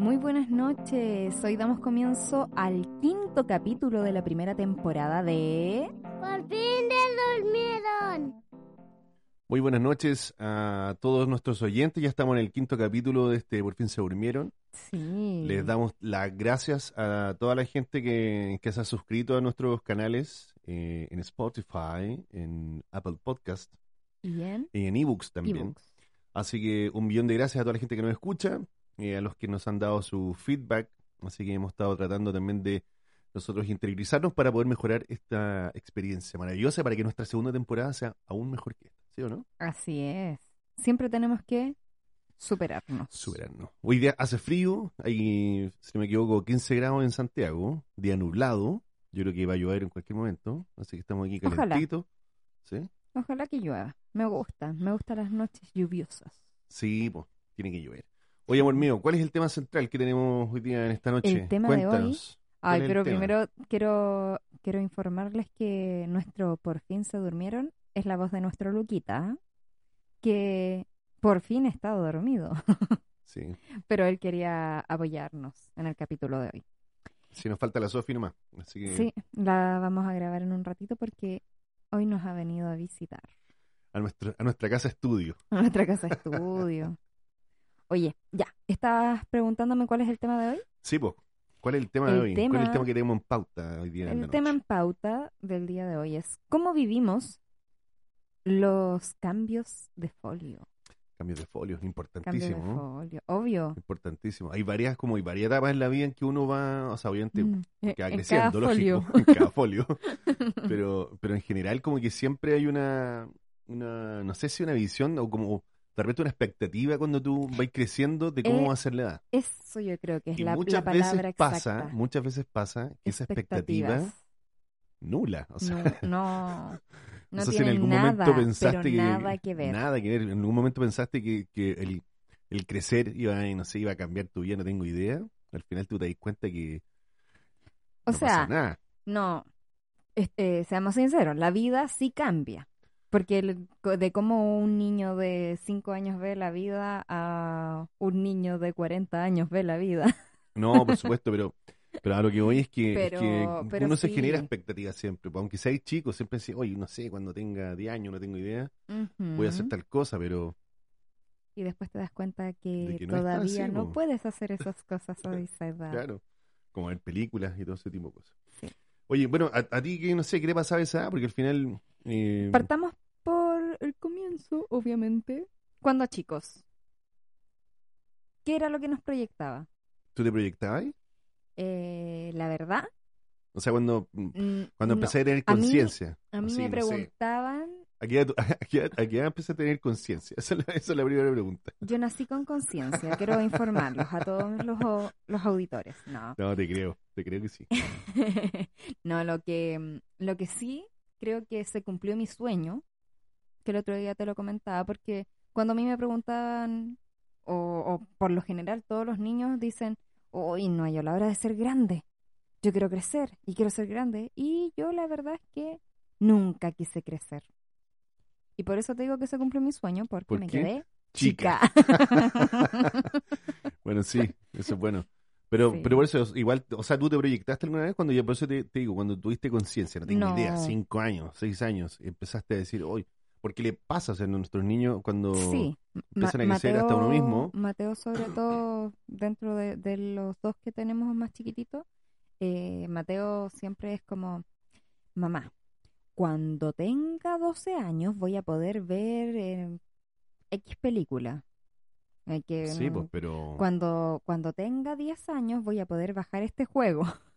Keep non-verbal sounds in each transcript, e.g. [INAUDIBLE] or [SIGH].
Muy buenas noches. Hoy damos comienzo al quinto capítulo de la primera temporada de... Por fin de durmieron. Muy buenas noches a todos nuestros oyentes. Ya estamos en el quinto capítulo de este Por fin se durmieron. Sí. Les damos las gracias a toda la gente que, que se ha suscrito a nuestros canales eh, en Spotify, en Apple Podcast Bien. y en ebooks también. Así que un millón de gracias a toda la gente que nos escucha, eh, a los que nos han dado su feedback. Así que hemos estado tratando también de nosotros interiorizarnos para poder mejorar esta experiencia maravillosa para que nuestra segunda temporada sea aún mejor que esta, ¿sí o no? Así es. Siempre tenemos que superarnos. Superarnos. Hoy día hace frío, hay, si no me equivoco, 15 grados en Santiago, día nublado. Yo creo que va a llover en cualquier momento, así que estamos aquí Ojalá. calentitos. ¿Sí? Ojalá que llueva. Me gusta. Me gustan las noches lluviosas. Sí, pues, tiene que llover. Oye, amor mío, ¿cuál es el tema central que tenemos hoy día en esta noche? El tema de hoy- Cuéntanos. ¿Cuál Ay, pero primero quiero, quiero informarles que nuestro Por fin se durmieron es la voz de nuestro Luquita, que por fin está dormido, Sí, [LAUGHS] pero él quería apoyarnos en el capítulo de hoy. sí, nos falta la Sofi nomás. Así que Sí, la vamos a grabar en un ratito porque hoy nos ha venido a visitar a, nuestro, a nuestra casa estudio. a nuestra casa estudio. [LAUGHS] Oye, ya, ¿estás preguntándome cuál es el tema de hoy? Sí, pues, ¿cuál es el tema de El hoy? ¿Cuál es tema- el tema que tenemos en pauta hoy día en la El tema noche? en pauta del día de hoy es cómo vivimos los cambios de folio. Cambios de folio, Cambios de importantísimo. ¿no? folio, obvio. Importantísimo. Hay varias, como hay varias etapas en la vida en que uno va, o sea, obviamente Mm, que va en creciendo, cada folio. [LAUGHS] en cada folio. [LAUGHS] pero, pero en general como que siempre hay una, una, no sé si una visión o como de repente una expectativa cuando tú vas creciendo de cómo Eh, va a ser la edad. Eso yo creo que es Y la, la muchas palabra veces pasa, exacta. muchas veces pasa que esa expectativa nula. O sea, no, no, [LAUGHS] no sé si tiene en algún nada, momento pensaste que nada que ver. nada que ver. En algún momento pensaste que, que el, el crecer iba, a, no sé, iba a cambiar tu vida, no tengo idea. Al final tú te das cuenta que O no sea, pasa nada. No, este, seamos sinceros, la vida sí cambia. Porque el- de cómo un niño de 5 años ve la vida a un niño de 40 años ve la vida. [LAUGHS] No, por supuesto, pero, pero a lo que voy es que, es Pero- que pero uno se sí. genera expectativas siempre. Aunque seáis chicos, siempre decís, oye, no sé, cuando tenga 10 años, no tengo idea, voy a hacer tal cosa, pero Y después te das cuenta que, que no es todavía así, no po. puedes hacer esas cosas a [LAUGHS] esa edad. claro, como ver películas y todo ese tipo de cosas. Sí. Oye, bueno, a, a ti que no sé, ¿qué le pasaba esa? Porque al final... eh, Partamos el comienzo, obviamente. Cuando chicos. ¿Qué era lo que nos proyectaba? ¿Tú te proyectabas? Eh, la verdad, O sea, cuando, mm, cuando no. empecé a tener A mí- conciencia. A mí así, me no sé. preguntaban, ¿A qué edad, tú- a qué edad- a qué edad empecé a tener conciencia? Esa, es la- esa es la primera pregunta. yo nací con conciencia, quiero informarlos a todos los, los auditores. No. No, te creo, te creo que sí. [LAUGHS] no, lo que, lo que sí creo que se cumplió mi sueño, que el otro día te lo comentaba, porque cuando a mí me preguntaban, o, o por lo general todos los niños dicen, hoy no hay a la hora de ser grande, yo quiero crecer y quiero ser grande, y yo la verdad es que nunca quise crecer. Y por eso te digo que se cumplió mi sueño, porque ¿Por me qué? quedé Chica. [LAUGHS] Bueno, sí, eso es bueno. Pero, Sí. pero por eso, igual, o sea, tú te proyectaste alguna vez cuando ya, por eso te, te digo, cuando tuviste conciencia, no tengo No. idea, cinco años, seis años, empezaste a decir, hoy, porque le pasa a nuestros niños cuando Sí, Ma- empiezan a crecer hasta uno mismo. Mateo, sobre todo, dentro de, de los dos que tenemos más chiquititos, eh, Mateo siempre es como, mamá, cuando tenga 12 años voy a poder ver eh, X película. Eh, que, Sí, mm, pues, pero, cuando, cuando tenga 10 años voy a poder bajar este juego. [LAUGHS]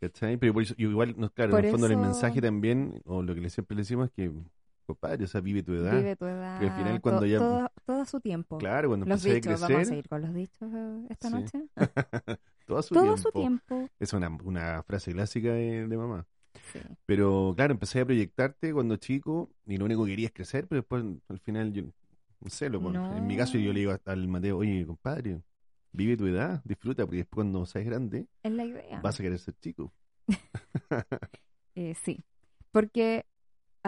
¿cachai? Pero igual, no, claro, Por en el fondo el mensaje también, o lo que siempre le decimos es que compadre, o sea, vive tu edad. Vive tu edad. al final to- cuando ya- Todo, todo su tiempo. Claro, cuando los empecé a crecer, vamos a seguir con los dichos eh, esta Sí. noche. [LAUGHS] todo su todo tiempo. su tiempo. Es una, una frase clásica de, de mamá. Sí. Pero claro, empecé a proyectarte cuando chico y lo único que quería es crecer, pero después al final yo, no sé, lo, No. en mi caso yo le digo al Mateo, oye, compadre, vive tu edad, disfruta, porque después cuando seas grande Es la idea. vas a querer ser chico. [LAUGHS] Eh, sí, porque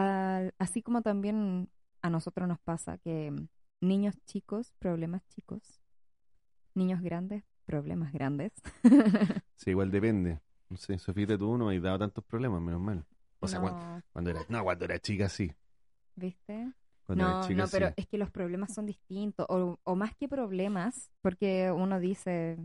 al- así como también a nosotros nos pasa que mm, niños chicos, problemas chicos, niños grandes, problemas grandes. [LAUGHS] Sí, igual depende. No sé, Sofía, tú no me dado tantos problemas, menos mal. O sea, cuando, no, cuando era, no, cuando era chica sí. ¿viste? Cuando No, chica no, pero sí. es que los problemas son distintos, o, o más que problemas, porque uno dice,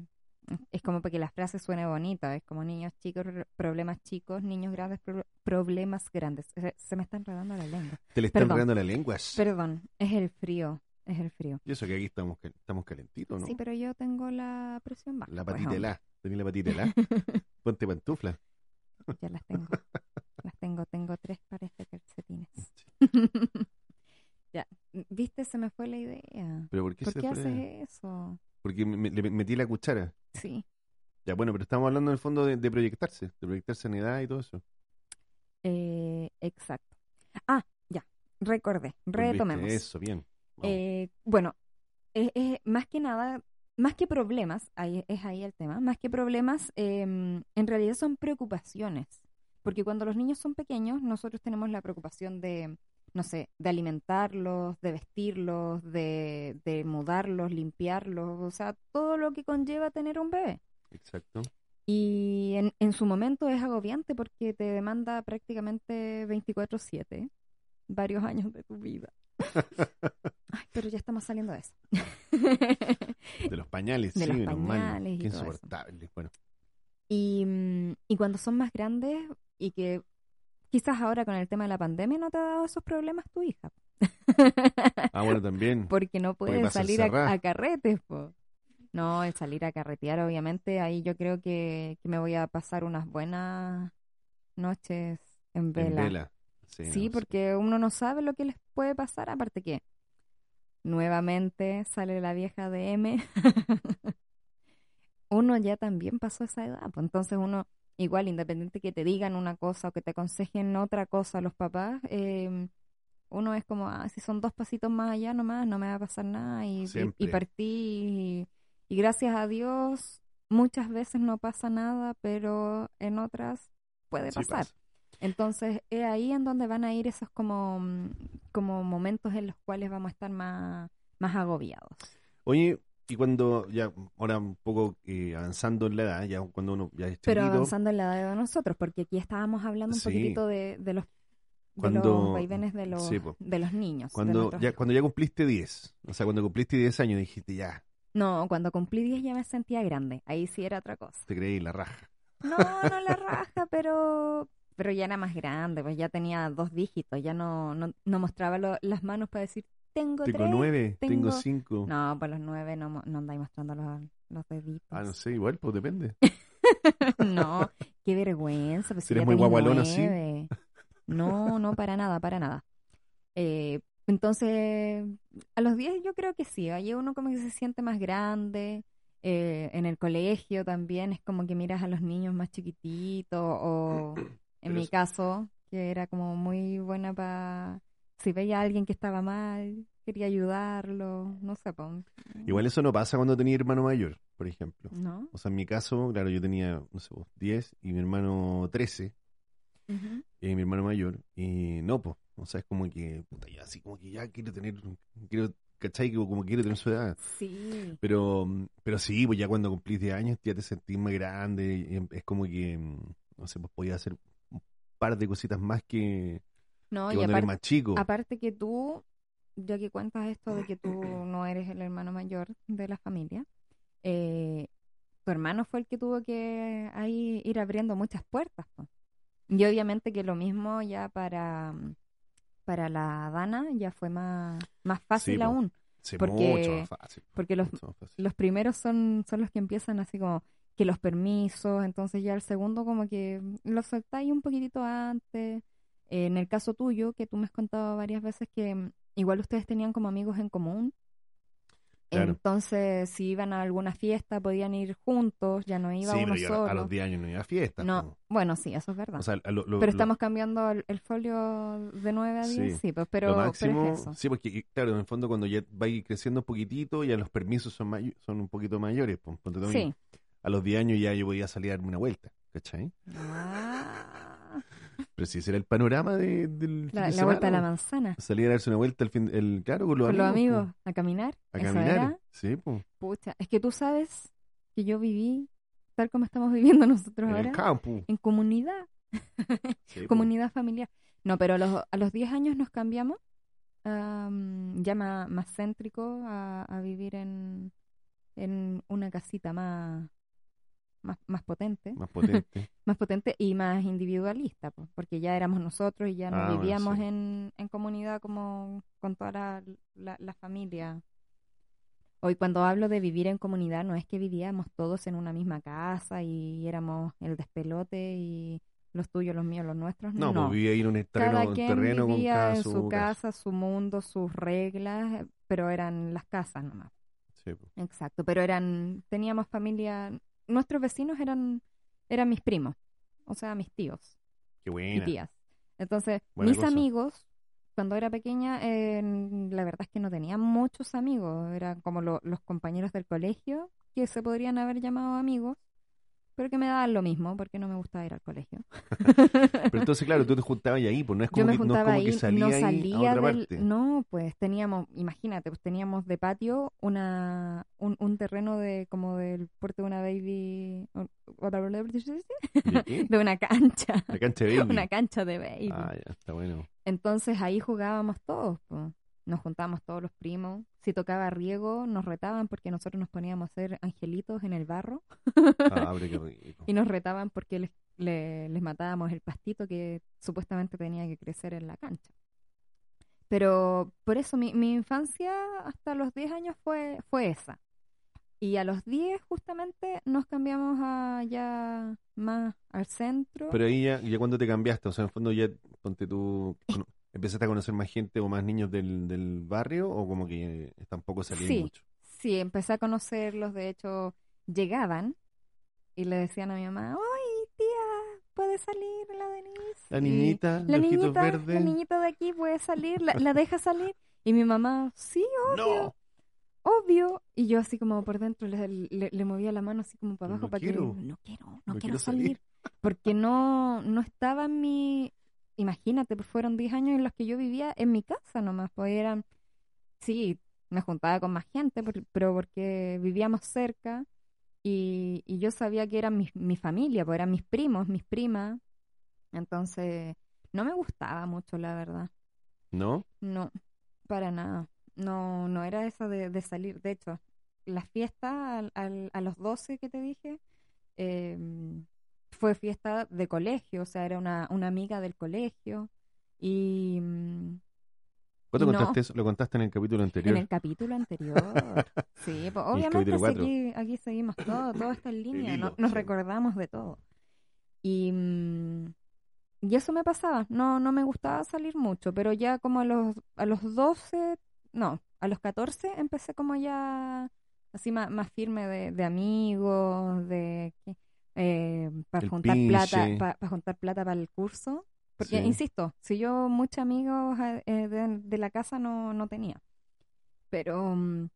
es como para que la frase suene bonita, es como niños chicos, problemas chicos, niños grandes, pro- problemas grandes. Se, se me está enredando la lengua. Te le están perdón. enredando la lengua. Perdón, es el frío, es el frío. Y eso que aquí estamos, estamos calentitos, ¿no? Sí, pero yo tengo la presión baja. La pues, patita hombre. helada. Tenés la patita helada. [LAUGHS] Ponte pantufla. Ya las tengo. las tengo, tengo tres pares de calcetines. [LAUGHS] ya, viste, se me fue la idea. ¿Pero por qué ¿Por se qué fue? haces eso? Porque me- le metí la cuchara. Sí. Ya, bueno, pero estamos hablando en el fondo de, de proyectarse, de proyectarse en edad y todo eso. Eh, exacto. Ah, ya, recordé, retomemos. Eso, bien. Eh, bueno, es, es más que nada, más que problemas, ahí, es ahí el tema, más que problemas, em, en realidad son preocupaciones. Porque cuando los niños son pequeños, nosotros tenemos la preocupación de, no sé, de alimentarlos, de vestirlos, de, de mudarlos, limpiarlos, o sea, todo lo que conlleva tener un bebé. Exacto. Y en, en su momento es agobiante porque te demanda prácticamente 24/7, varios años de tu vida. [LAUGHS] Ay, pero ya estamos saliendo de eso. [LAUGHS] De los pañales, De sí, los pañales y Qué insoportable. Bueno, y, mm, y cuando son más grandes y que quizás ahora con el tema de la pandemia no te ha dado esos problemas tu hija. ah, bueno, también. [LAUGHS] porque no puedes salir a, a carretes, po. No, el salir a carretear, obviamente, ahí yo creo que, que me voy a pasar unas buenas noches en En vela. vela. Sí, Sí, no, porque uno no sabe lo que les puede pasar, aparte que nuevamente sale la vieja de M. [LAUGHS] uno ya también pasó esa edad, pues entonces uno, igual, independiente que te digan una cosa o que te aconsejen otra cosa los papás, eh, uno es como, ah, si son dos pasitos más allá nomás, no me va a pasar nada y, y- y, Siempre. partí y, y gracias a Dios muchas veces no pasa nada, pero en otras puede Sí pasar. pasa. Entonces, es ahí en donde van a ir esos como, mm, como momentos en los cuales vamos a estar más, más agobiados. Oye, y cuando ya, ahora un poco eh, avanzando en la edad, ya cuando uno ya es Pero chiquito, avanzando en la edad de nosotros, porque aquí estábamos hablando un Sí. poquitito de, de los de los vaivenes de los, sí, de los niños. cuando ya, cuando ya cumpliste 10, o sea, cuando cumpliste 10 años dijiste, ya, No, cuando cumplí 10 ya me sentía grande. Ahí sí era otra cosa. te creí la raja. No, no la raja, [LAUGHS] pero pero ya era más grande, pues ya tenía dos dígitos, ya no, no, no mostraba lo- las manos para decir, tengo, Tengo tres. 9, tengo tengo- 5. No, pues los nueve no, no andáis mostrando los, los deditos. Ah, no sé, igual, pues depende. [LAUGHS] No, qué vergüenza. Pues Si eres muy tenés guagualona, ¿sí? nueve. No, no, para nada, para nada. Eh, entonces, a los 10 yo creo que sí. Ahí uno como que se siente más grande. Eh, en el colegio también es como que miras a los niños más chiquititos o [CLEARS THROAT] en Pero mi es- caso, que era como muy buena para... Si veía a alguien que estaba mal, quería ayudarlo, no sé, pues, Igual eso no pasa cuando tenía hermano mayor, por ejemplo. ¿no? O sea, en mi caso, claro, yo tenía, no sé, vos, 10 y mi hermano 13, Ujú. y mi hermano mayor, y no, pues, o sea, es como que, puta, ya así como que ya quiero tener, quiero, ¿cachai? Como quiero tener su edad. Sí. Pero, pero sí, pues ya cuando cumplís 10 años ya te sentís más grande, y em- es como que, mm, no sé, pues podías hacer un par de cositas más que, No, que y cuando eres aparte, más chico. aparte que tú, ya que cuentas esto de que tú no eres el hermano mayor de la familia, eh, tu hermano fue el que tuvo que ahí ir abriendo muchas puertas. Y obviamente que lo mismo ya para, para la Dana ya fue más, más fácil aún. Sí, porque- mucho más fácil. Porque los, mucho más fácil. los primeros son, son los que empiezan así como que los permisos, entonces ya el segundo como que lo soltáis un poquitito antes, En el caso tuyo, que tú me has contado varias veces que mm, igual ustedes tenían como amigos en común. Claro. Entonces, si iban a alguna fiesta, podían ir juntos, ya no iba sí, uno pero yo solo. a los 10 años no iba a fiestas. no, po. bueno, sí, eso es verdad. O sea, lo- lo- pero lo- estamos cambiando el, el folio de 9 a 10, Sí. sí, pues, pero, pero máximo, es eso. sí, porque claro, en el fondo cuando ya va creciendo un poquitito, ya los permisos son may- son un poquito mayores. Sí. A los 10 años ya yo podía salir a darme una vuelta, ¿cachai? Ah, Pero si ese era el panorama de, del la, la vuelta a la manzana. Salir a darse una vuelta el fin, el, claro, con los Con los amigos. amigos, a caminar. A caminar. era. Sí, pues. Pucha, es que tú sabes que yo viví tal como estamos viviendo [LAUGHS] nosotros En ahora, el campo. en comunidad, [LAUGHS] Sí, comunidad familiar. No, pero a los, a los 10 años nos cambiamos, am, ya ma- más, céntrico, a, a vivir en, en una casita más, más, más potente, Más potente. [LAUGHS] más potente y más individualista, pues, porque ya éramos nosotros y ya no Ah, bueno, vivíamos sí. en, en comunidad como con toda la, la, la familia. Hoy cuando hablo de vivir en comunidad no es que vivíamos todos en una misma casa y éramos el despelote y los tuyos, los míos, los nuestros. No, No, pues vivía ahí en un terreno, cada quien terreno con vivía cada en su, casa, su mundo, sus reglas, eh, pero eran las casas nomás. Sí, po. Exacto, pero eran, teníamos familia, nuestros vecinos eran, eran mis primos, o sea, mis tíos Qué y buena. tías. Entonces, Buena mis cosa. amigos, cuando era pequeña, eh, la verdad es que no tenía muchos amigos, eran como lo- los compañeros del colegio, que se podrían haber llamado amigos, pero que me daban lo mismo, porque no me gustaba ir al colegio. [LAUGHS] Pero entonces, claro, tú te juntabas ahí, pues no es como, Yo me que, no es que salía no ahí salía a otra del... parte. No, pues teníamos, imagínate, pues teníamos de patio una un, un terreno de como del puerto de una baby... ¿De qué? [LAUGHS] De una cancha. La cancha de baby. [LAUGHS] Una cancha de baby. Ah, ya, está bueno. Entonces ahí jugábamos todos, po. Nos juntábamos todos los primos. Si tocaba riego, nos retaban porque nosotros nos poníamos a hacer angelitos en el barro Ah, qué rico. [LAUGHS] y nos retaban porque les, le- les matábamos el pastito que supuestamente tenía que crecer en la cancha. Pero por eso mi, mi infancia hasta los 10 años fue, fue esa. Y a los 10 justamente nos cambiamos a ya más al centro. Pero ahí ya, ya cuando te cambiaste, o sea, en el fondo ya, ponte tú, empezaste a conocer más gente o más niños del, del barrio, o como que tampoco salían Sí. mucho. Sí, empecé a conocerlos, de hecho, llegaban y le decían a mi mamá, ¡ay, tía, puede salir la Denise! La Y niñita, la de ojitos niñita, verdes. la niñita de aquí puede salir, la, la deja salir. Y mi mamá, sí, [LAUGHS] obvio, No, obvio. Y yo así como por dentro le, le- le movía la mano así como para No abajo para quiero. que no quiero, no, No quiero quiero salir. salir. Porque no, no estaba en mi, imagínate, pues fueron 10 años en los que yo vivía en mi casa nomás, pues eran, sí, me juntaba con más gente, pero porque vivíamos cerca y, y yo sabía que eran mi, mi familia, pues eran mis primos, mis primas, entonces no me gustaba mucho, la verdad. ¿no? No, para nada. No, no era eso de, de salir. De hecho, la fiesta al- al- a los 12 que te dije eh, fue fiesta de colegio, o sea, era una, una amiga del colegio. Y mm, ¿Cuándo Y no. contaste eso? Lo contaste en el capítulo anterior. en el capítulo anterior, sí, pues, [LAUGHS] obviamente aquí, aquí seguimos todo, todo está en [LAUGHS] línea, no- nos sí. recordamos de todo. Y, mm, y eso me pasaba, no, no me gustaba salir mucho, pero ya como a los, a los 12, no, a los 14 empecé como ya así más, más firme de, de amigos, de que, eh, para juntar plata, pinche. para juntar plata para el curso. Porque, Sí. insisto, si yo muchos amigos eh, eh, de, de la casa no, no tenía. Pero mm,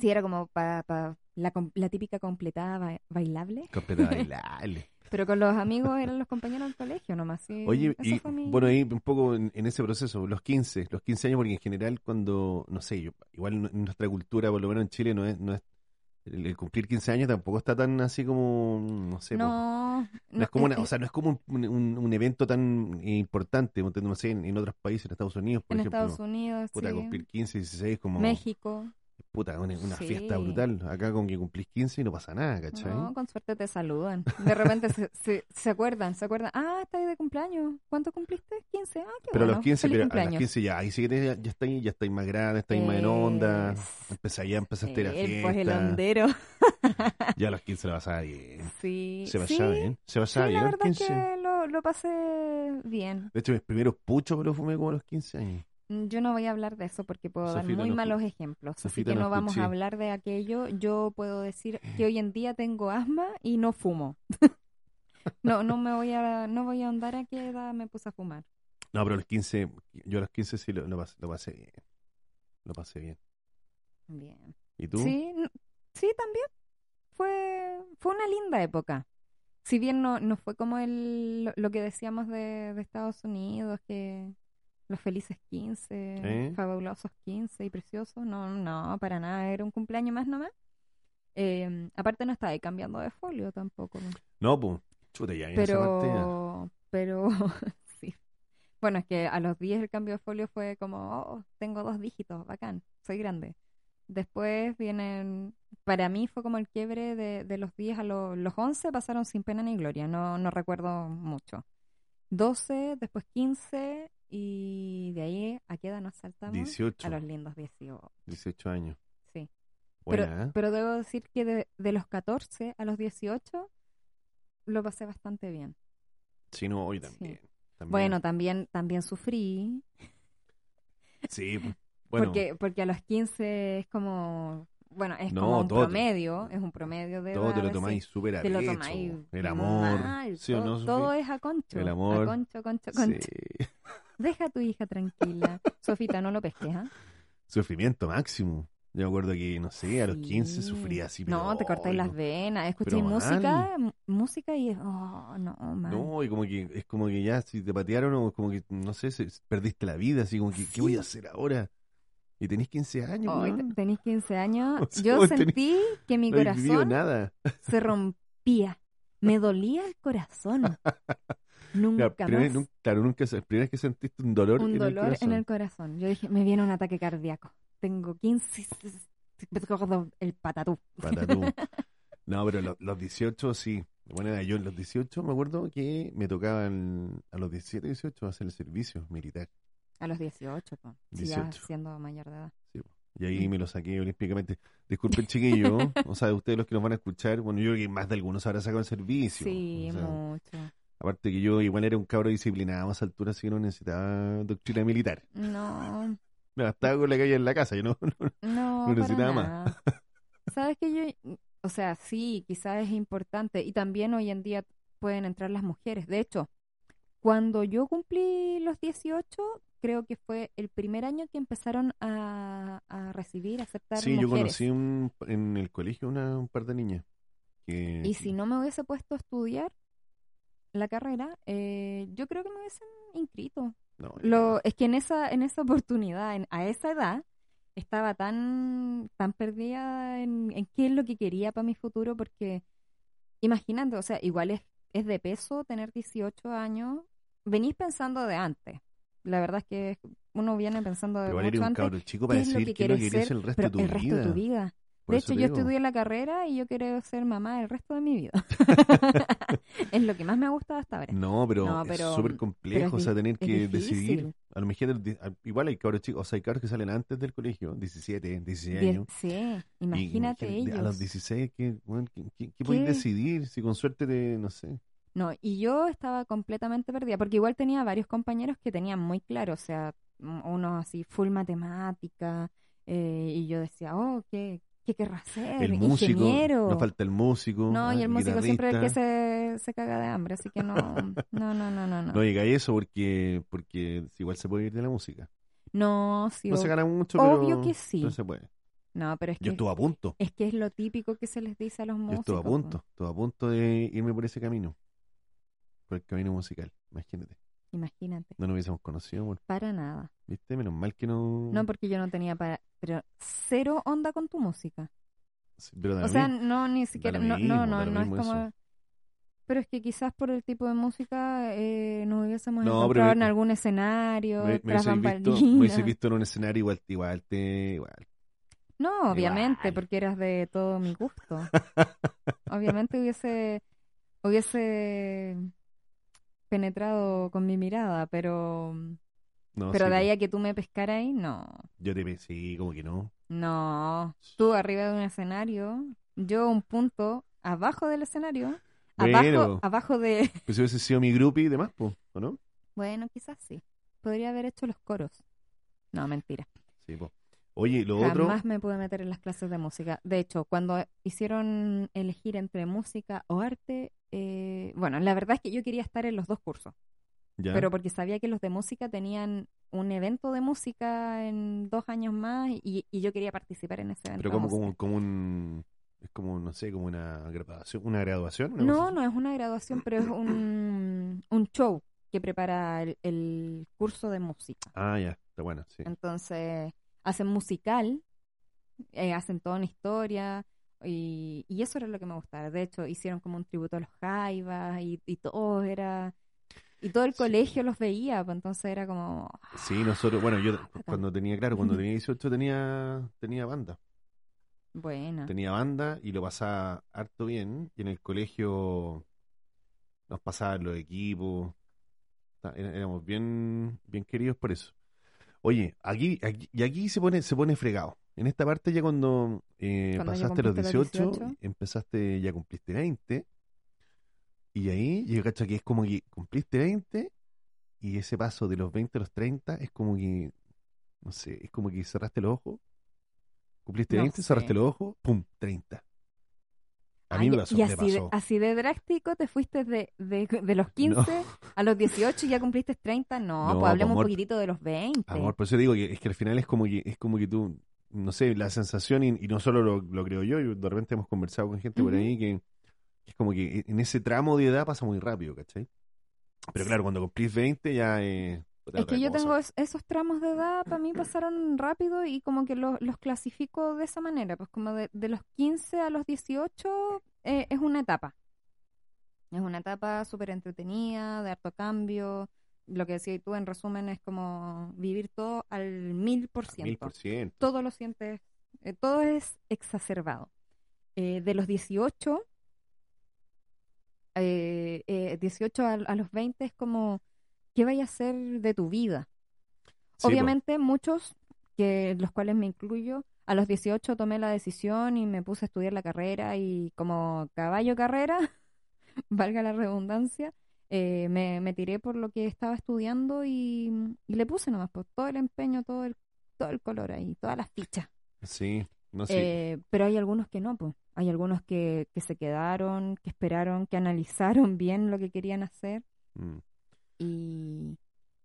sí era como para la, com- la típica completada ba- bailable. Completa [LAUGHS] bailable. Pero con los amigos eran los compañeros del colegio nomás. sí, Oye, y mi- bueno, ahí un poco en, en ese proceso, los 15, los 15 años, porque en general cuando, no sé, yo, igual en nuestra cultura, por lo menos en Chile, no es, no es el, el cumplir 15 años tampoco está tan así como, no sé, no, no es como una, o sea, no es como un, un- un evento tan importante, no sé, en, en otros países, en Estados Unidos, por en ejemplo, Estados Unidos, puta, sí. cumplir 15, 16 como, México. Puta, una, una Sí. fiesta brutal, acá con que cumplís 15 y no pasa nada, ¿cachai? No, con suerte te saludan. De repente se, [LAUGHS] se, se acuerdan, se acuerdan. Ah, estás de cumpleaños. ¿Cuánto cumpliste? 15. Ah, qué Pero a bueno. los 15, Feliz pero a los 15 ya, ahí sí que te- ya, estáis, ya estáis más grande, estáis más en onda, empezáis ya empezaste a ir a Sí, pues el fiesta, hondero. ya a los 15 la pasaba bien. Sí. Se sí, pasaba bien, se sí, pasaba bien la verdad es 15. que lo, lo pasé bien. De hecho, mis primeros puchos me los fumé como a los 15 años. Yo no voy a hablar de eso porque puedo dar muy malos ejemplos. Así Sofita que no vamos escuché. a hablar de aquello. Yo puedo decir [CLEARS THROAT] que hoy en día tengo asma y no fumo. [LAUGHS] no, no me voy a, no voy a andar a qué edad me puse a fumar. No, pero a los 15, yo a los 15 sí lo, lo pasé, lo pasé bien. Lo pasé bien. Bien. ¿Y tú? Sí, sí, también. Fue, fue una linda época. Si bien no, no fue como el, lo, lo que decíamos de, de Estados Unidos, que los felices 15, ¿Eh? fabulosos 15 y preciosos, no, no, para nada, era un cumpleaños más nomás. Eh, aparte no estaba ahí cambiando de folio tampoco. No, pues. Chuta, ya en esa. Pero, pero, [LAUGHS] sí. Bueno, es que a los 10 el cambio de folio fue como, oh, tengo dos dígitos, bacán, soy grande. Después vienen, para mí fue como el quiebre de, de los 10 a lo- los 11, pasaron sin pena ni gloria, no, no recuerdo mucho. 12, después 15 y de ahí a qué edad nos saltamos? 18. A los lindos 18, 18 años. sí. Buena, Pero, ¿eh? pero debo decir que de, de los 14 a los 18 lo pasé bastante bien. Sí, no, hoy Sí. también. también. Bueno, también, también sufrí, Sí, bueno. porque, porque a los 15 es como, bueno, es No, como un todo promedio, es un promedio de todo te lo tomáis sí. súper a lo pecho, tomáis El amor. mal, ¿Sí o todo, no, todo es a concho, El amor. a concho, concho, concho. Sí. Deja a tu hija tranquila. [LAUGHS] Sofita, no lo pesques, ¿ah? Sufrimiento máximo. Yo me acuerdo que, no sé, a los Sí. 15 sufría así. No, te cortáis las no. venas, Pero música, música y es, oh, no, mal. No, y como que es como que ya si te patearon o como que, no sé, se- perdiste la vida, así como que, ¿qué voy a hacer ahora? Y tenés 15 años, Hoy weón. te- tenéis 15 años. [LAUGHS] O sea, Yo tenés- sentí que mi no corazón nada. se rompía. Me dolía el corazón. [LAUGHS] Nunca Claro, más. nun- claro, nunca, primera vez que sentiste un dolor un en el dolor corazón. en el corazón. Yo dije, me viene un ataque cardíaco. Tengo 15. El patatú. Patatú. [LAUGHS] No, pero lo- los 18 sí. Bueno, yo en los 18 me acuerdo que me tocaban a los 17, 18 hacer el servicio militar. A los 18, po. Si ya 18. siendo mayor de edad. Y ahí Mm. me lo saqué olímpicamente. Disculpen, chiquillo. [LAUGHS] o sea, ustedes los que nos van a escuchar, bueno, yo creo que más de algunos habrá sacado el servicio. Sí, O sea, mucho. Aparte que yo igual era un cabro disciplinado a esa altura, así que no necesitaba doctrina militar. No, Me bastaba con la calle en la casa, yo no. [LAUGHS] no. no, necesitaba más. [LAUGHS] Sabes que yo, o sea, sí, quizás es importante y también hoy en día pueden entrar las mujeres. De hecho, cuando yo cumplí los 18, creo que fue el primer año que empezaron a, a recibir, a aceptar Sí, yo mujeres. conocí un- en el colegio una, un par de niñas. Que, Y si no me hubiese puesto a estudiar la carrera, eh, yo creo que me hubiesen inscrito. no, Lo, es que en esa, en esa oportunidad, en- a esa edad, estaba tan, tan perdida en, en qué es lo que quería para mi futuro, porque imagínate, o sea, igual es, es de peso tener 18 años. Venís pensando de antes. La verdad es que uno viene pensando de pero igual mucho un antes. cabro chico ¿Qué para decir es lo que quieres ser? el resto Pero de tu el resto vida. de tu vida. Por de hecho, yo digo. estudié la carrera y yo quiero ser mamá el resto de mi vida. [LAUGHS] es lo que más me ha gustado hasta ahora. No, pero, No, es súper complejo, o sea, tener que decidir. A lo mejor, igual hay cabros chicos, o sea, hay cabros que salen antes del colegio, 17, 16 Die- años. sí, imagínate ellos. A los 16, ¿qué, bueno, ¿qué, qué- qué podéis ¿Qué? decidir? Si con suerte te, no sé. No, y yo estaba completamente perdida, porque igual tenía varios compañeros que tenían muy claro, o sea, unos así full matemática, eh, y yo decía, oh, ¿qué, qué querrá ser? El músico, Ingeniero. nos falta el músico. No, y ah, el músico siempre es el que se, se caga de hambre, así que no, [LAUGHS] no, no, no, no. No, No diga eso porque, porque igual se puede ir de la música. No, sí, No se gana mucho, obvio pero, que sí. pero se puede. no, pero es Yo que, estuve a punto. es que es lo típico que se les dice a los Yo músicos. estuve a punto. Estuve a punto de irme por ese camino. Por el camino musical. Imagínate. Imagínate, No nos hubiésemos conocido, bueno, para nada. ¿viste? Menos mal que no. No, porque yo no tenía para, pero cero onda con tu música. Sí, pero da O sea, no, ni siquiera, no, mismo, no, no, es como... eso. Pero es que quizás por el tipo de música eh, nos hubiésemos No, encontrado me- en algún escenario, me, me tras visto, me hubiese visto en un escenario igual, igual te, igual. No, obviamente, Igual. porque eras de todo mi gusto. [LAUGHS] obviamente hubiese, hubiese penetrado con mi mirada, pero, No, pero sí, de ahí a que tú me pescaras ahí, no. Yo te pe- sí, como que no. No, tú arriba de un escenario, yo un punto abajo del escenario, Bueno. Abajo, abajo de... [LAUGHS] Pues si hubiese sido mi groupie y demás, po, ¿o no? Bueno, quizás sí. Podría haber hecho los coros. No, mentira. Sí, po. Oye, lo otro... Jamás me pude meter en las clases de música. De hecho, cuando hicieron elegir entre música o arte, eh, bueno, la verdad es que yo quería estar en los dos cursos, Ya. pero porque sabía que los de música tenían un evento de música en dos años más y, y yo quería participar en ese evento. Pero como, como, como un... Es como, no sé, como una graduación. ¿Una graduación? una No, no es una graduación, pero es un, un show que prepara el, el curso de música. Ah, ya. Está bueno, sí. Entonces, hacen musical, eh, hacen toda una historia, y, y eso era lo que me gustaba. De hecho, hicieron como un tributo a los Jaivas, y, y todo era... Y todo el Sí. colegio los veía, pues entonces era como... Sí, nosotros... Bueno, yo bacán. cuando tenía, claro, cuando [LAUGHS] tenía 18 tenía, tenía banda. Buena. Tenía banda y lo pasaba harto bien. Y en el colegio nos pasaban los equipos. Éramos bien, bien queridos por eso. Oye, aquí, aquí- y aquí se pone, se pone fregado. En esta parte ya cuando, eh, Cuando ya pasaste los cumpliste los 18, 18. empezaste, ya cumpliste 20. Y ahí yo cacho que es como que cumpliste 20 y ese paso de los 20 a los 30 es como que, no sé, es como que cerraste los ojos. Cumpliste No 20, cerraste sé. los ojos, pum, 30. A mí Ay, me pasó, y me así de, pasó. así de drástico te fuiste de, de, de los 15 a los 18 y ya cumpliste 30. No, No, pues hablemos amor. un poquitito de los 20. Amor, por eso digo que es que al final es como que, es como que tú, no sé, la sensación, y, y no solo lo, lo creo yo, y de repente hemos conversado con gente por Ujú. ahí que es como que en ese tramo de edad pasa muy rápido, ¿cachai? Pero claro, cuando cumplís 20 ya eh, Es que yo tengo es- esos tramos de edad, para mí pasaron rápido y como que los, los clasifico de esa manera, pues como de, de los 15 a los 18 eh, es una etapa. Es una etapa súper entretenida, de harto cambio. Lo que decías tú en resumen es como vivir todo al mil por Mil ciento. por ciento. Todo lo sientes, eh, todo es exacerbado. Eh, de los 18, eh, eh, 18 a, a los 20 es como, ¿qué vaya a hacer de tu vida? Sí. Obviamente muchos, que los cuales me incluyo, a los 18 tomé la decisión y me puse a estudiar la carrera y como caballo carrera, [LAUGHS] valga la redundancia, eh, me, me tiré por lo que estaba estudiando y, y le puse nomás pues, todo el empeño, todo el, todo el color ahí, todas las fichas. Sí, no sé. Eh, pero hay algunos que no, pues. Hay algunos que, que se quedaron, que esperaron, que [LAUGHS] analizaron bien lo que querían hacer Mm. y...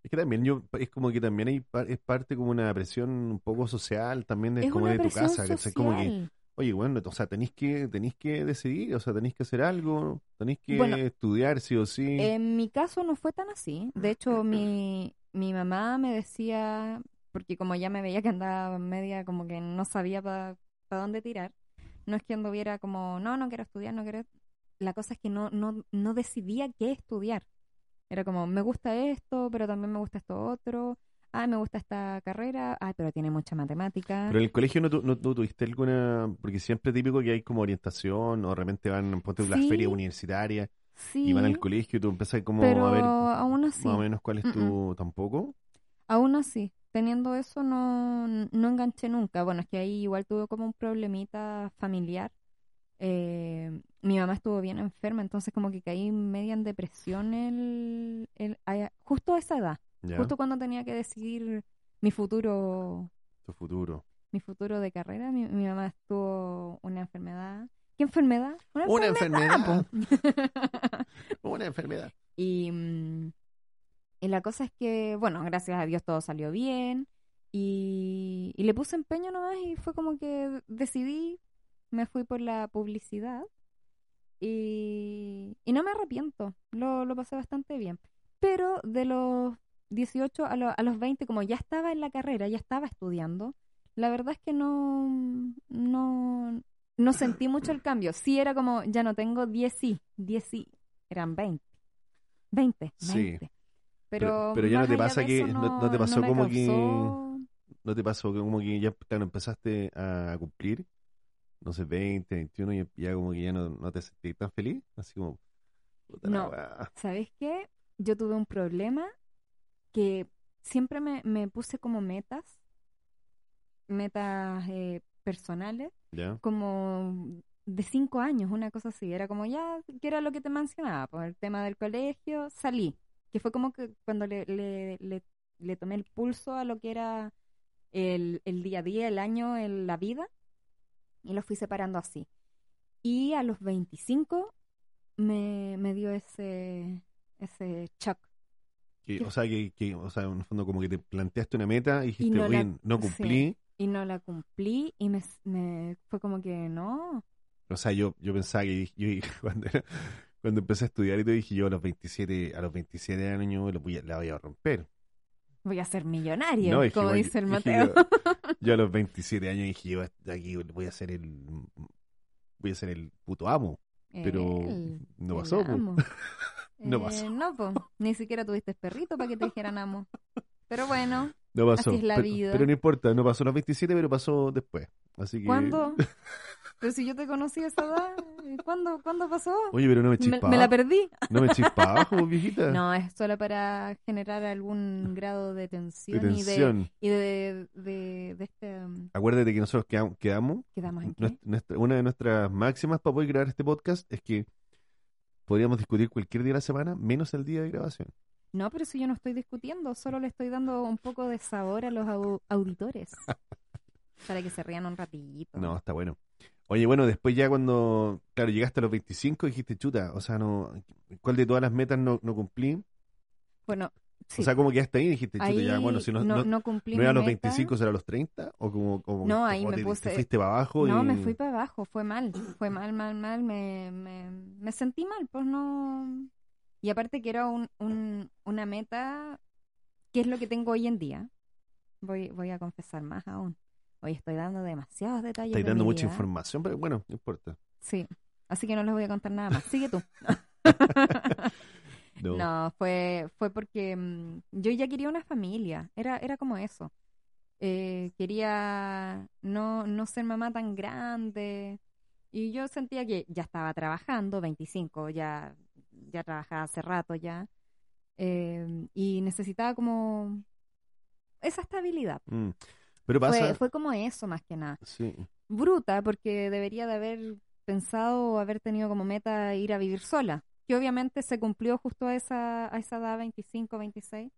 Es que también yo, es como que también hay, es parte como una presión un poco social, también de, Es como de tu casa, ¿cachai? Como que, oye, bueno, o sea, tenéis que, tenéis que decidir, o sea, tenéis que hacer algo, tenéis que Bueno, estudiar sí o sí. En mi caso no fue tan así. De [CLEARS THROAT] hecho, mi, mi mamá me decía, porque como ya me veía que andaba media como que no sabía para dónde tirar, no es que anduviera como, no, no quiero estudiar, no quiero... La cosa es que no, no, no decidía qué estudiar. Era como, me gusta esto, pero también me gusta esto otro. Ay, me gusta esta carrera. Ay, pero tiene mucha matemática. Pero en el colegio no, tu- no, no tuviste alguna, porque siempre es típico que hay como orientación, o de repente van, ponte las Sí. ferias universitarias, Sí, y van al colegio y tú empiezas como pero a ver aún así. más o menos cuál es tu, tampoco. Aún así, teniendo eso, no, no enganché nunca. Bueno, es que ahí igual tuve como un problemita familiar. Eh, mi mamá estuvo bien enferma, entonces como que caí media en depresión el, el- justo a esa edad, justo cuando tenía que decidir mi futuro, tu futuro. mi futuro de carrera. Mi, mi mamá estuvo una enfermedad. ¿Qué enfermedad? Una enfermedad. po. [LAUGHS] Una enfermedad. Y, mm, y la cosa es que, bueno, gracias a Dios todo salió bien. Y, y le puse empeño nomás y fue como que decidí, me fui por la publicidad. Y, y no me arrepiento, lo, lo pasé bastante bien. Pero de los 18 a, lo- a los 20, como ya estaba en la carrera, ya estaba estudiando, la verdad es que no, no, no sentí mucho el cambio. Sí era como, ya no tengo 10 y, 10 y, eran 20. 20, Sí. 20. Pero, Pero- pero ya no te pasa que- no- no te pasó como que- ¿No te pasó como que ya, claro, empezaste a cumplir, no sé, 20, 21 y ya como que ya no, no te sentís tan feliz? Así como, No. ¿Sabes qué? Yo tuve un problema que siempre me, me puse como metas, metas eh, personales, como de cinco años, una cosa así. Era como ya, que era lo que te mencionaba, por el tema del colegio, salí. Que fue como que cuando le, le, le, le tomé el pulso a lo que era el, el día a día, el año, el- la vida, y lo fui separando así. Y a los 25 me, me dio ese, ese shock. Que- o sea, que, que, o sea, en el fondo como que te planteaste una meta y dijiste, no la- no cumplí. Y no la cumplí y me, me fue como que no. O sea, yo, yo pensaba que yo, [LAUGHS] cuando, era- cuando empecé a estudiar y te dije, yo a los 27, a los 27 años lo voy a- la voy a romper. Voy a ser millonario, No, como dice el dije Mateo. Yo, [LAUGHS] yo a los 27 años dije, yo aquí voy a ser el voy a ser el puto amo. Pero no pasó, amo. [LAUGHS] No Eh, pasó. No, po. ni siquiera tuviste perrito para que te dijeran amo. Pero bueno, No pasó. Así es la pero, vida. pero no importa, no pasó a los 27, pero pasó después. Así que... ¿cuándo? [LAUGHS] Pero si yo te conocí a esa edad, ¿cuándo, ¿cuándo pasó? Oye, pero no me Me, chispa. me la perdí. No me chispa abajo, viejita. No, es solo para generar algún grado de de tensión, y de, y de, de, de este... um, Acuérdate que nosotros quedam- quedamos. ¿Quedamos en qué? nuestra- una de nuestras máximas para poder grabar este podcast es que podríamos discutir cualquier día de la semana, menos el día de grabación. No, pero si yo no estoy discutiendo, solo le estoy dando un poco de sabor a los au- auditores. [LAUGHS] para que se rían un ratito. No, está bueno. Oye, bueno, después ya cuando, claro, llegaste a los 25 dijiste, chuta, o sea, no, ¿cuál de todas las metas no, no cumplí? Bueno, sí. O sea, como que hasta ahí dijiste, chuta, ahí ya, bueno, si no, no, no, cumplí no era a los meta. 25, será a los 30, o como, como No, o ahí me te, fuiste para abajo No, y... me fui para abajo, fue mal, fue mal, mal, mal, me, me, me sentí mal, pues no... Y aparte que era un, un, una meta, que es lo que tengo hoy en día, voy, voy a confesar más aún. Hoy estoy dando demasiados detalles. De dando mi mucha vida. información, pero bueno, no importa. Sí, así que no les voy a contar nada más. Sigue tú. [LAUGHS] No. No, fue, fue porque mm, yo ya quería una familia, era, era como eso. Eh, quería no, no ser mamá tan grande y yo sentía que ya estaba trabajando, 25, ya, ya trabajaba hace rato ya, eh, y necesitaba como esa estabilidad. Mm. Pero pasa... Fue, fue como eso más que nada. Sí. Bruta porque debería de haber pensado o haber tenido como meta ir a vivir sola que obviamente se cumplió justo a esa, a esa edad, 25, 26,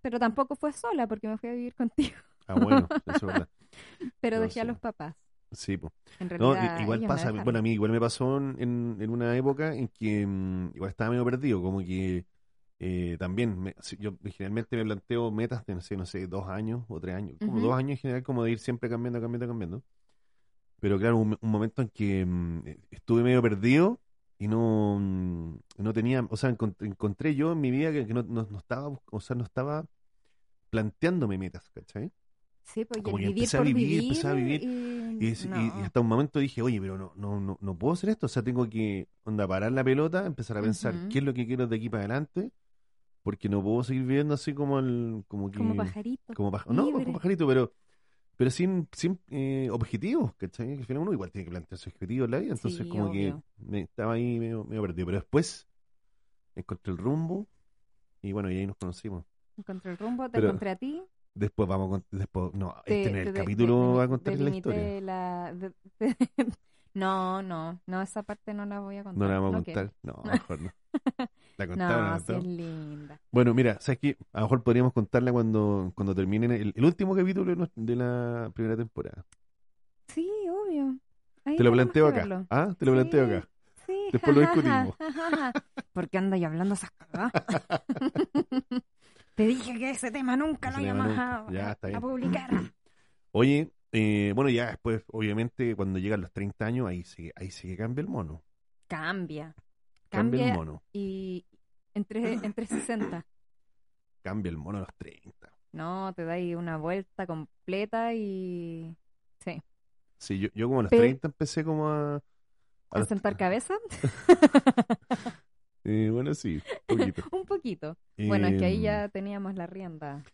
pero tampoco fue sola porque me fui a vivir [LAUGHS] contigo, Ah, bueno, eso es verdad. [LAUGHS] pero No, dejé a sí. los papás. Sí, pues. En No, igual pasa, bueno, a mí igual me pasó en, en, una época en que mm, igual estaba medio perdido, como que eh, también, me- yo generalmente me planteo metas de, no sé, no sé, dos años o tres años, como Ujú. dos años en general, como de ir siempre cambiando, cambiando, cambiando. Pero claro, un, un momento en que mm, estuve medio perdido y no, mm, no tenía, o sea, encont- encontré yo en mi vida que, que no, no, no estaba, o sea, no estaba planteándome metas, ¿cachai? Sí, pues como que empecé a vivir, empecé a vivir, y, Y, no. y hasta un momento dije, oye, pero no, no, no, no puedo hacer esto. O sea, tengo que onda, parar la pelota, empezar a pensar Ujú. qué es lo que quiero de aquí para adelante, porque no puedo seguir viviendo así como el, como que, como pajarito. como no, como pajarito, pero, pero sin, sin eh, objetivos, ¿cachai? Que al final uno igual tiene que plantearse objetivos en la vida, entonces Sí, como obvio. que me, estaba ahí medio, medio perdido. Pero después encontré el rumbo y bueno, y ahí nos conocimos. Encontré el rumbo, te Pero- encontré a ti. Después vamos a con- después, no, te- este en el capítulo va a contar la historia. la- [LAUGHS] no, no, no, esa parte no la voy a contar. No la vamos a no quiero. contar. [LAUGHS] No, mejor no. La [LAUGHS] contaba, la No, sí contaba. es linda. Bueno, mira, ¿sabes qué? A lo mejor podríamos contarla cuando, cuando termine el, el último capítulo de, la primera temporada. Sí, obvio. Ahí Te lo planteo que acá. verlo. Ah, te lo planteo Sí, acá. Sí, Después lo ja, discutimos. ja, ja, ja. ¿Por qué andas hablando esas cagadas? [LAUGHS] Te dije que ese tema nunca Ese lo nunca. a, Ya, está a bien. publicar. [CLEARS THROAT] Oye, eh, bueno, ya después, obviamente, cuando llegan los 30 años, ahí sí, ahí sí que cambia el mono. Cambia. Cambia el mono. y entre, entre 60. [LAUGHS] Cambia el mono a los 30. No, te da ahí una vuelta completa y... Sí. Sí, yo, yo como a los Pe- 30 empecé como a... a ¿A los- sentar [LAUGHS] cabeza? [LAUGHS] eh, bueno, sí, un poquito. Un poquito. Bueno, es que ahí Em, ya teníamos la rienda.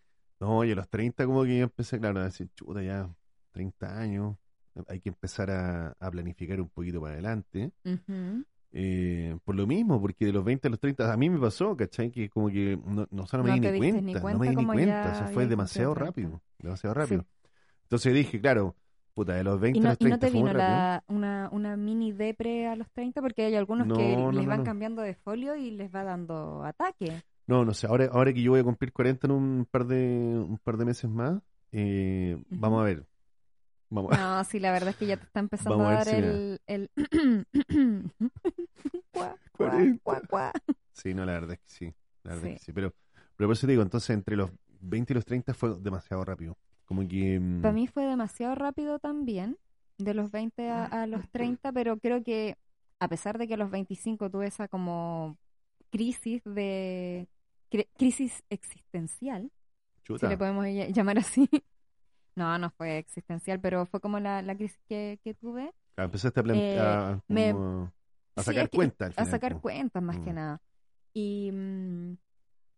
No, y a los 30 como que yo empecé, claro, a decir, chuta, ya 30 años, hay que empezar a, a planificar un poquito para adelante. Ujú. Eh, por lo mismo, porque de los 20 a los 30, a mí me pasó, ¿cachai? Que como que no, no, no me No di ni diste cuenta, ni no me di ni cuenta, ya o sea, fue demasiado 30. rápido, demasiado rápido. Entonces dije, claro, Puta, de los 20 ¿Y a no, los y no 30 te vino la, una, una mini depre a los 30? Porque hay algunos No, que no, les no, van no. cambiando de folio y les va dando ataque. No, no sé, ahora, ahora que yo voy a cumplir 40 en un par de, un par de meses más, eh, Ujú. vamos a ver. Vamos No, sí, la verdad es que ya te está empezando Vamos a dar si el... el... [COUGHS] Cuá, cuá, 40. cuá. Sí, no, la verdad es que sí. La verdad Sí. es que sí. Pero, pero por eso te digo, entonces entre los 20 y los 30 fue demasiado rápido. Como que... mm, Para mí fue demasiado rápido también, de los 20 a, a los 30, pero creo que a pesar de que a los 25 tuve esa como crisis de... cri- crisis existencial, chuta. si le podemos ll- llamar así. No, no fue existencial, pero fue como la, la crisis que, que tuve. Ah, empezaste a, plan- Eh, a, me- a Sí, sacar es que- cuenta al A sacar cuentas más que Mm. nada. Y, mm,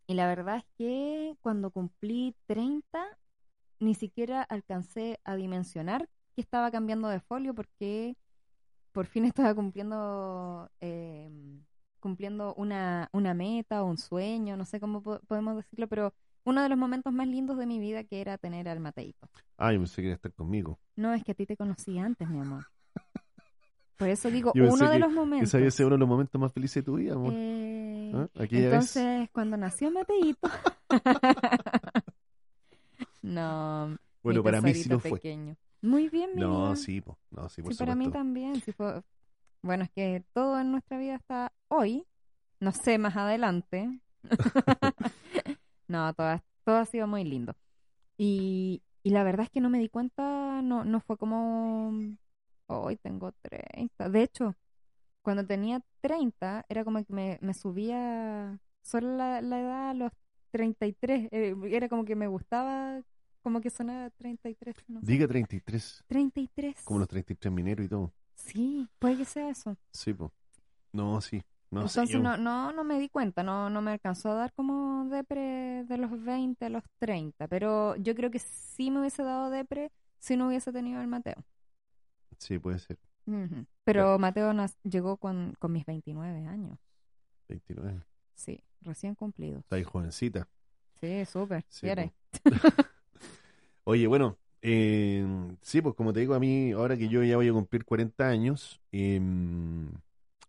y la verdad es que cuando cumplí 30, ni siquiera alcancé a dimensionar que estaba cambiando de folio porque por fin [LAUGHS] estaba cumpliendo eh, cumpliendo una, una meta o un sueño, no sé cómo po- podemos decirlo, pero uno de los momentos más lindos de mi vida que era tener al Mateito. Ah, yo pensé que iba a estar conmigo. No, es que a ti te conocí antes, mi amor. Por eso digo, Yo uno de los momentos. Ese había sido uno de los momentos más felices de tu vida, amor. Eh, ¿Ah? Vez. entonces, cuando nació Mateito. [LAUGHS] no. Bueno, para mí sí lo fue. Muy bien, mi No, vida. sí, po. no, sí, por Sí, para mí supuesto. también. sí fue... Bueno, es que todo en nuestra vida está hoy. No sé, más adelante. [LAUGHS] [LAUGHS] no, todo, todo ha sido muy lindo. Y, y la verdad es que no me di cuenta, no, no fue como, hoy tengo 30. De hecho, cuando tenía 30, era como que me, me subía solo la, la edad a los 33. eh, era como que me gustaba, como que sonaba 33. No. Diga 33, 33. como los 33 mineros y todo. Sí, puede que sea eso. Sí, po. No, sí. No, sé, Entonces yo- no, no, no me di cuenta, no, no me alcanzó a dar como depre de los 20 a los 30, pero yo creo que sí me hubiese dado depre si no hubiese tenido el Mateo. Sí, puede ser. Pero Mateo nas- llegó con, con mis 29 años, 29. sí, recién cumplidos. Está ahí jovencita. Sí, súper, Sí, ¿quieres? [LAUGHS] Oye, bueno, eh, sí, pues como te digo, a mí, ahora que yo ya voy a cumplir 40 años, em,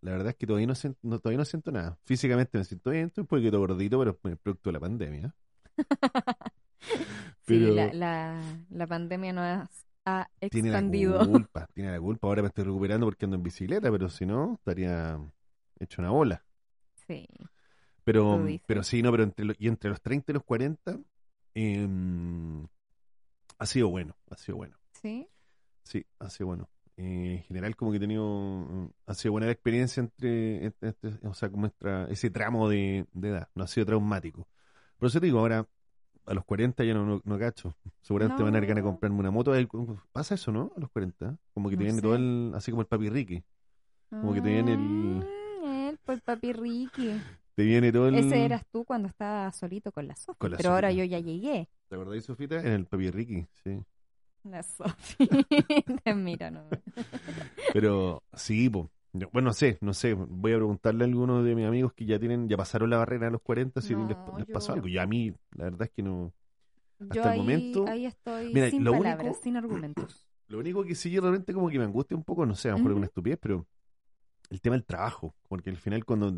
la verdad es que todavía no, sien- no- todavía no siento nada. Físicamente me siento bien, estoy un poquito gordito, pero es producto de la pandemia. [LAUGHS] Sí, Pero- la, la, la pandemia nos ha Tiene la expandido. culpa, [LAUGHS] tiene la culpa. Ahora me estoy recuperando porque ando en bicicleta, pero si no, estaría hecho una bola. Sí, Pero, dices. pero sí, no, pero entre, lo- y entre los 30 y los 40, em, ha sido bueno, ha sido bueno. sí, Sí, ha sido bueno. Eh, en general, como que he tenido, ha sido buena la experiencia entre, entre- entre- o sea, como nuestra, ese tramo de, de edad. No ha sido traumático. Por eso te digo, ahora, a los 40 ya no, no, no cacho. Seguramente van a de No. comprarme una moto. ¿Pasa eso, no? A los 40. Como que te viene sé. todo el, así como el papi Ricky. Como que te viene el- Mm, él, pues papi Ricky. Te viene todo el... Ese eras tú cuando estabas solito con la la Pero ahora yo ya llegué. ¿Te acordás, Sofita? En el papi Ricky, sí. La Sofi. [LAUGHS] Te no. [LAUGHS] Pero sí, po. Yo- bueno, no sé, no sé. Voy a preguntarle a algunos de mis amigos que ya tienen, ya pasaron la barrera a los 40 si No, les, les pasó yo- algo. Y a mí, la verdad es que no. Yo el ahí, momento- ahí estoy Mira, sin lo palabras, único- sin argumentos. [CLEARS THROAT] Lo único que sí, de repente como que me angustia un poco, no sé, a lo mejor es una Ujú. estupidez, pero el tema del trabajo. Porque al final cuando,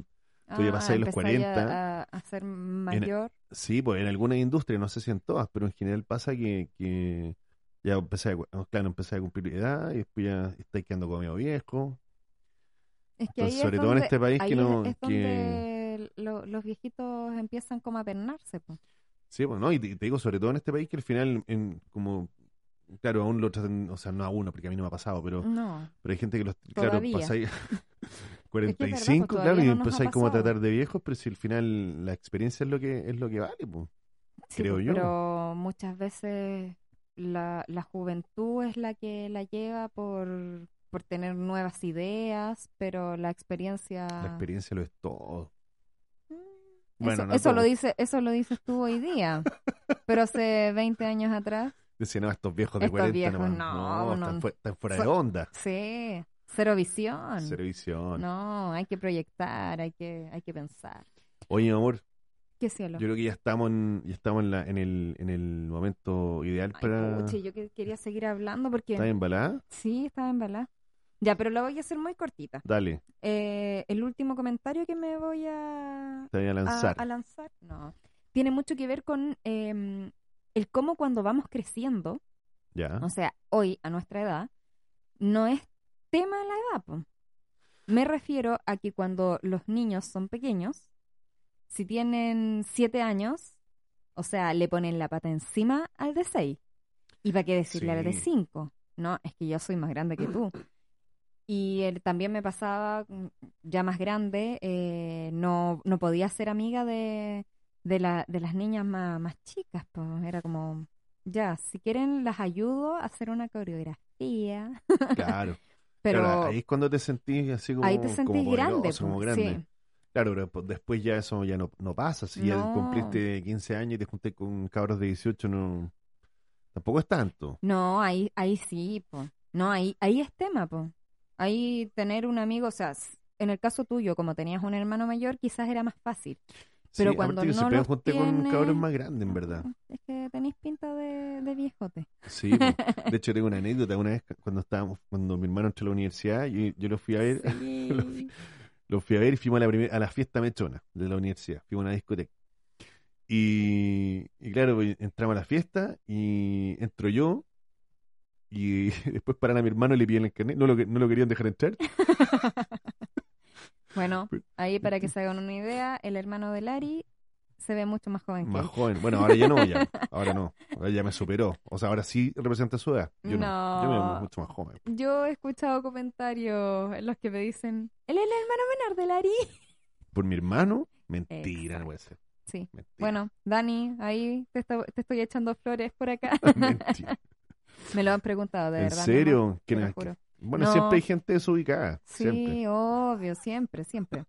Tú ya Ah, pasáis los empezáis 40. A, a ser mayor. sí, pues en algunas industrias, no sé si en todas, pero en general pasa que, que ya empecé a, claro, empecé a cumplir edad y después ya estáis quedando como viejo. Es que Entonces, es sobre todo en este país que no... es que- lo- los viejitos empiezan como a pernarse. po. Sí, pues no, y te, te digo sobre todo en este país que al final, en, como, claro, aún lo tratan, o sea, no a uno, porque a mí no me ha pasado, pero, No. pero hay gente que los, claro, pasáis [LAUGHS] Es que es verdad, 45, pues, [LAUGHS] claro, y no empezáis como a tratar de viejos, pero si al final la experiencia es lo que es lo que vale, pues. Sí, creo pues, yo. Pero muchas veces la, la juventud es la que la lleva por, por tener nuevas ideas, pero la experiencia... La experiencia lo es todo. Mm, Bueno, eso, no eso lo dice, eso lo dices tú hoy día. Pero hace [LAUGHS] 20 años atrás, Decían, no, estos viejos de Estos 40 viejos, nomás. no, están, no. fue- están fuera de So- onda. sí, cero visión. Cero visión. No, hay que proyectar, hay que, hay que pensar. Oye, mi amor, ¿Qué cielo? Yo creo que ya estamos en, ya estamos en, la, en, el, en el momento ideal Ay, para... pucha, yo que- quería seguir hablando porque... ¿Estás embalada? Sí, estaba embalada. Ya, pero la voy a hacer muy cortita. Dale, Eh, el último comentario que me voy a, te voy a lanzar. a, a lanzar, no, tiene mucho que ver con em, el cómo cuando vamos creciendo, Ya. o sea, hoy a nuestra edad, no es tema la edad. po. Me refiero a que cuando los niños son pequeños, si tienen siete años, o sea, le ponen la pata encima al de seis. ¿Y para qué decirle al de cinco? No, es que yo soy más grande que tú. [CLEARS THROAT] Y él también me pasaba, mm, ya más grande, eh, no, no podía ser amiga de, de, la, de las niñas más, más chicas. Pues era como, ya, si quieren las ayudo a hacer una coreografía. [LAUGHS] Claro. Pero Claro, ahí es cuando te sentís así como, ahí te como sentís grande. como grande. sí. Claro, pero después ya eso ya no, no pasa. Si ya cumpliste 15 años y te junté con cabros de 18, no... Tampoco es tanto. No, ahí, ahí sí, po. No, ahí, ahí es tema, po. Ahí tener un amigo, o sea, en el caso tuyo, como tenías un hermano mayor, quizás era más fácil. Pero Sí, cuando no siempre los junté con cabros más grandes, en verdad. Es que tenéis pinta de, de viejote. Sí, po. de hecho tengo una [LAUGHS] anécdota. Una vez cuando estábamos, cuando mi hermano entró a la universidad, yo, yo lo fui a ver, [LAUGHS] lo, fui, lo fui a ver y fuimos a la, primer- a la fiesta mechona de la universidad. Fuimos a una discoteca. Y, y claro, pues, entramos a la fiesta y entro yo y [LAUGHS] después paran a mi hermano y le piden el carnet. No lo, que- no lo querían dejar entrar. [LAUGHS] Bueno, ahí para que se hagan una idea, el hermano de Lari se ve mucho más joven que Más él. joven. Bueno, ahora ya no, ya. [LAUGHS] Ahora no. Ahora ya me superó. O sea, ahora sí representa su edad. Yo no. Yo me veo mucho más joven. Yo he escuchado comentarios en los que me dicen, él es el hermano menor de Lari. [LAUGHS] Por mi hermano, mentira, Exacto. no puede ser. Sí. Mentira. Bueno, Dani, ahí te, esto- te estoy echando flores por acá. [LAUGHS] Mentira. me lo han preguntado, de ¿En verdad. mi serio? amor, ¿Qué te lo na- juro. Bueno, No. siempre hay gente desubicada. Sí, Siempre. obvio, siempre, siempre.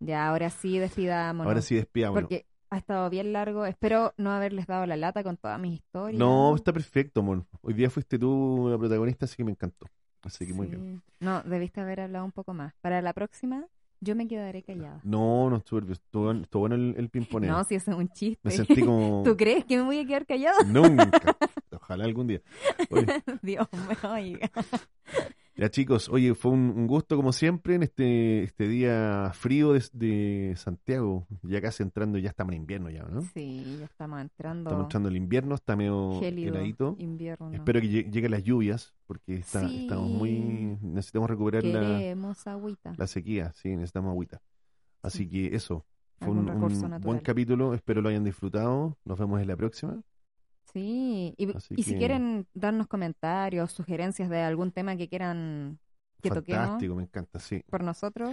ya, ahora sí despidámonos. Ahora sí despidámonos. Porque ha estado bien largo. Espero no haberles dado la lata con todas mis historias. No, está perfecto, amor. Hoy día fuiste tú la protagonista, así que me encantó. Así que muy bien. No, debiste haber hablado un poco más. Para la próxima, yo me quedaré callada. No, no estuvo, estuvo, bueno- estuvo bueno el, el pimponeo. No, si eso es un chiste. me sentí como... [LAUGHS] ¿Tú crees que me voy a quedar callada? Nunca. Ojalá algún día. [LAUGHS] Oye, Dios me oiga. Ya chicos, oye, fue un, un gusto como siempre en este, este día frío de, de Santiago, ya casi entrando, ya estamos en invierno ya, ¿no? Sí, ya estamos entrando. Estamos entrando el invierno, está medio gélido heladito. invierno. Espero que lle- lleguen las lluvias, porque está, Sí. estamos muy, necesitamos recuperar la, Queremos agüita. la sequía, sí, necesitamos agüita. Así Sí. que eso, fue un, buen capítulo, espero lo hayan disfrutado, nos vemos en la próxima. Sí, y, si que- quieren darnos comentarios, sugerencias de algún tema que quieran que toquemos Fantástico, me encanta, sí. por nosotros,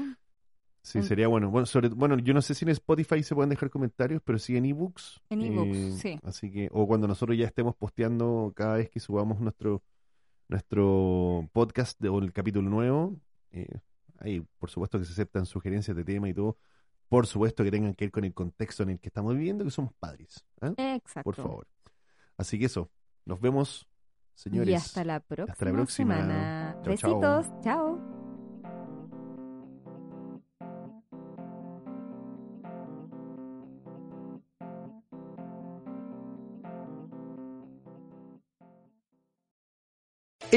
Sí, sería bueno. Bueno, sobre, bueno, yo no sé si en Spotify se pueden dejar comentarios, pero sí en ebooks. En ebooks, Eh, sí. Así que, o cuando nosotros ya estemos posteando cada vez que subamos nuestro nuestro podcast de- o el capítulo nuevo, eh, ahí por supuesto que se aceptan sugerencias de tema y todo. Por supuesto que tengan que ir con el contexto en el que estamos viviendo, que somos padres. ¿ah? exacto. Por favor. Así que eso, nos vemos, señores. Y hasta la próxima, Hasta la próxima. semana. Besitos, chao.